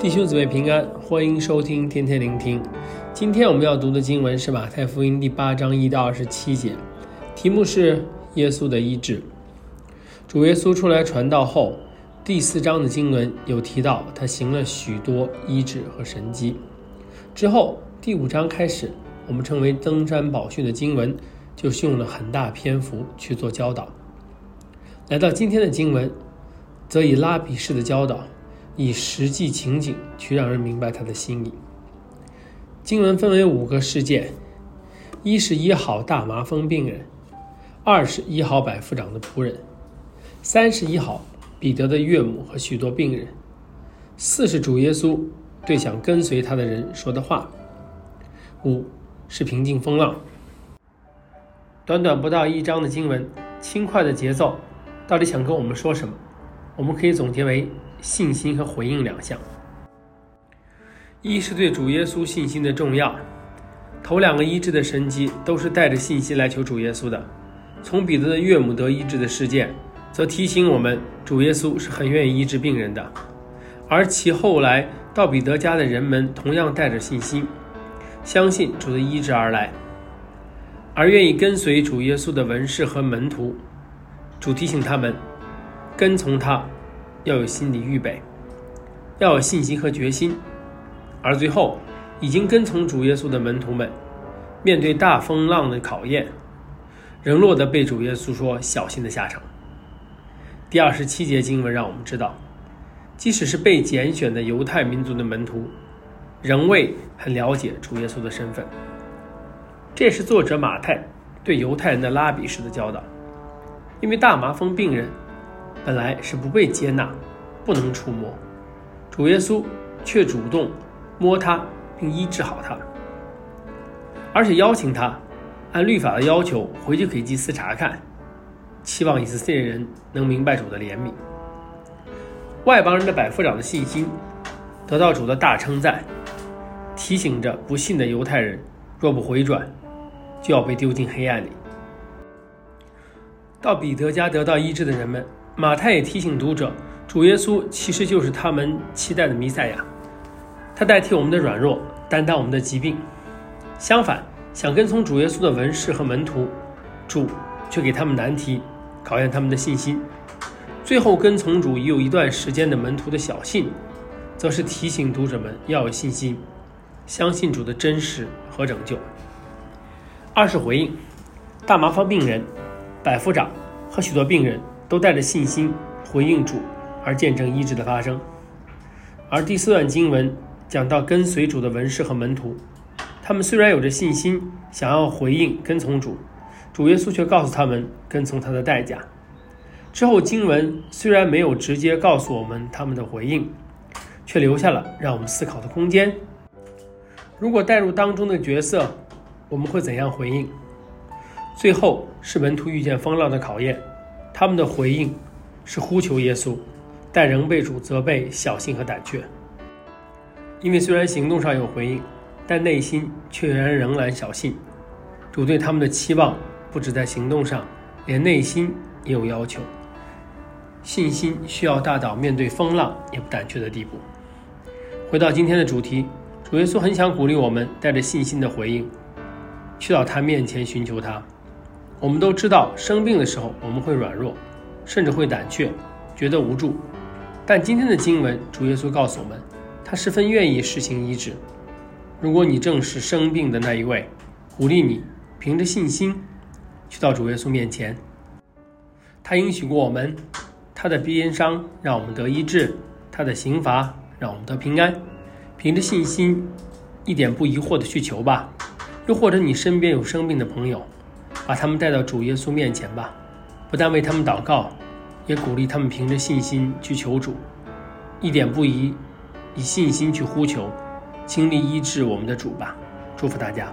弟兄姊妹平安，欢迎收听天天聆听。今天我们要读的经文是马太福音第八章一到二十七节，题目是耶稣的医治。主耶稣出来传道后，第四章的经文有提到他行了许多医治和神迹。之后第五章开始，我们称为登山宝训的经文，就是用了很大篇幅去做教导。来到今天的经文，则以拉比式的教导。以实际情景去让人明白他的心意。经文分为五个事件：一是医好大麻风病人；二是医好百夫长的仆人；三是医好彼得的岳母和许多病人；四是主耶稣对想跟随他的人说的话；五是平静风浪。短短不到一章的经文，轻快的节奏，到底想跟我们说什么？我们可以总结为。信心和回应两项。一是对主耶稣信心的重要。头两个医治的神迹都是带着信心来求主耶稣的。从彼得的岳母得医治的事件，则提醒我们主耶稣是很愿意医治病人的。而其后来到彼得家的人们同样带着信心，相信主的医治而来，而愿意跟随主耶稣的文士和门徒。主提醒他们跟从他。要有心理预备，要有信心和决心，而最后已经跟从主耶稣的门徒们，面对大风浪的考验，仍落得被主耶稣说小心的下场。第二十七节经文让我们知道，即使是被拣选的犹太民族的门徒，仍未很了解主耶稣的身份。这也是作者马太对犹太人的拉比式的教导，因为大麻风病人。本来是不被接纳、不能触摸，主耶稣却主动摸他，并医治好他，而且邀请他按律法的要求回去给祭司查看，期望以色列人能明白主的怜悯。外邦人的百夫长的信心得到主的大称赞，提醒着不信的犹太人，若不回转，就要被丢进黑暗里。到彼得家得到医治的人们。马太也提醒读者，主耶稣其实就是他们期待的弥赛亚，他代替我们的软弱，担当我们的疾病。相反，想跟从主耶稣的文士和门徒，主却给他们难题，考验他们的信心。最后跟从主已有一段时间的门徒的小信，则是提醒读者们要有信心，相信主的真实和拯救。二是回应，大麻风病人、百夫长和许多病人。都带着信心回应主，而见证医治的发生。而第四段经文讲到跟随主的文士和门徒，他们虽然有着信心，想要回应跟从主，主耶稣却告诉他们跟从他的代价。之后经文虽然没有直接告诉我们他们的回应，却留下了让我们思考的空间。如果带入当中的角色，我们会怎样回应？最后是门徒遇见风浪的考验。他们的回应是呼求耶稣，但仍被主责备小心和胆怯。因为虽然行动上有回应，但内心却然仍然小心。主对他们的期望不止在行动上，连内心也有要求。信心需要大到面对风浪也不胆怯的地步。回到今天的主题，主耶稣很想鼓励我们带着信心的回应，去到他面前寻求他。我们都知道，生病的时候我们会软弱，甚至会胆怯，觉得无助。但今天的经文，主耶稣告诉我们，他十分愿意施行医治。如果你正是生病的那一位，鼓励你凭着信心去到主耶稣面前。他应许过我们，他的鞭伤让我们得医治，他的刑罚让我们得平安。凭着信心，一点不疑惑的去求吧。又或者你身边有生病的朋友。把他们带到主耶稣面前吧，不但为他们祷告，也鼓励他们凭着信心去求主，一点不疑，以信心去呼求，经历医治我们的主吧。祝福大家。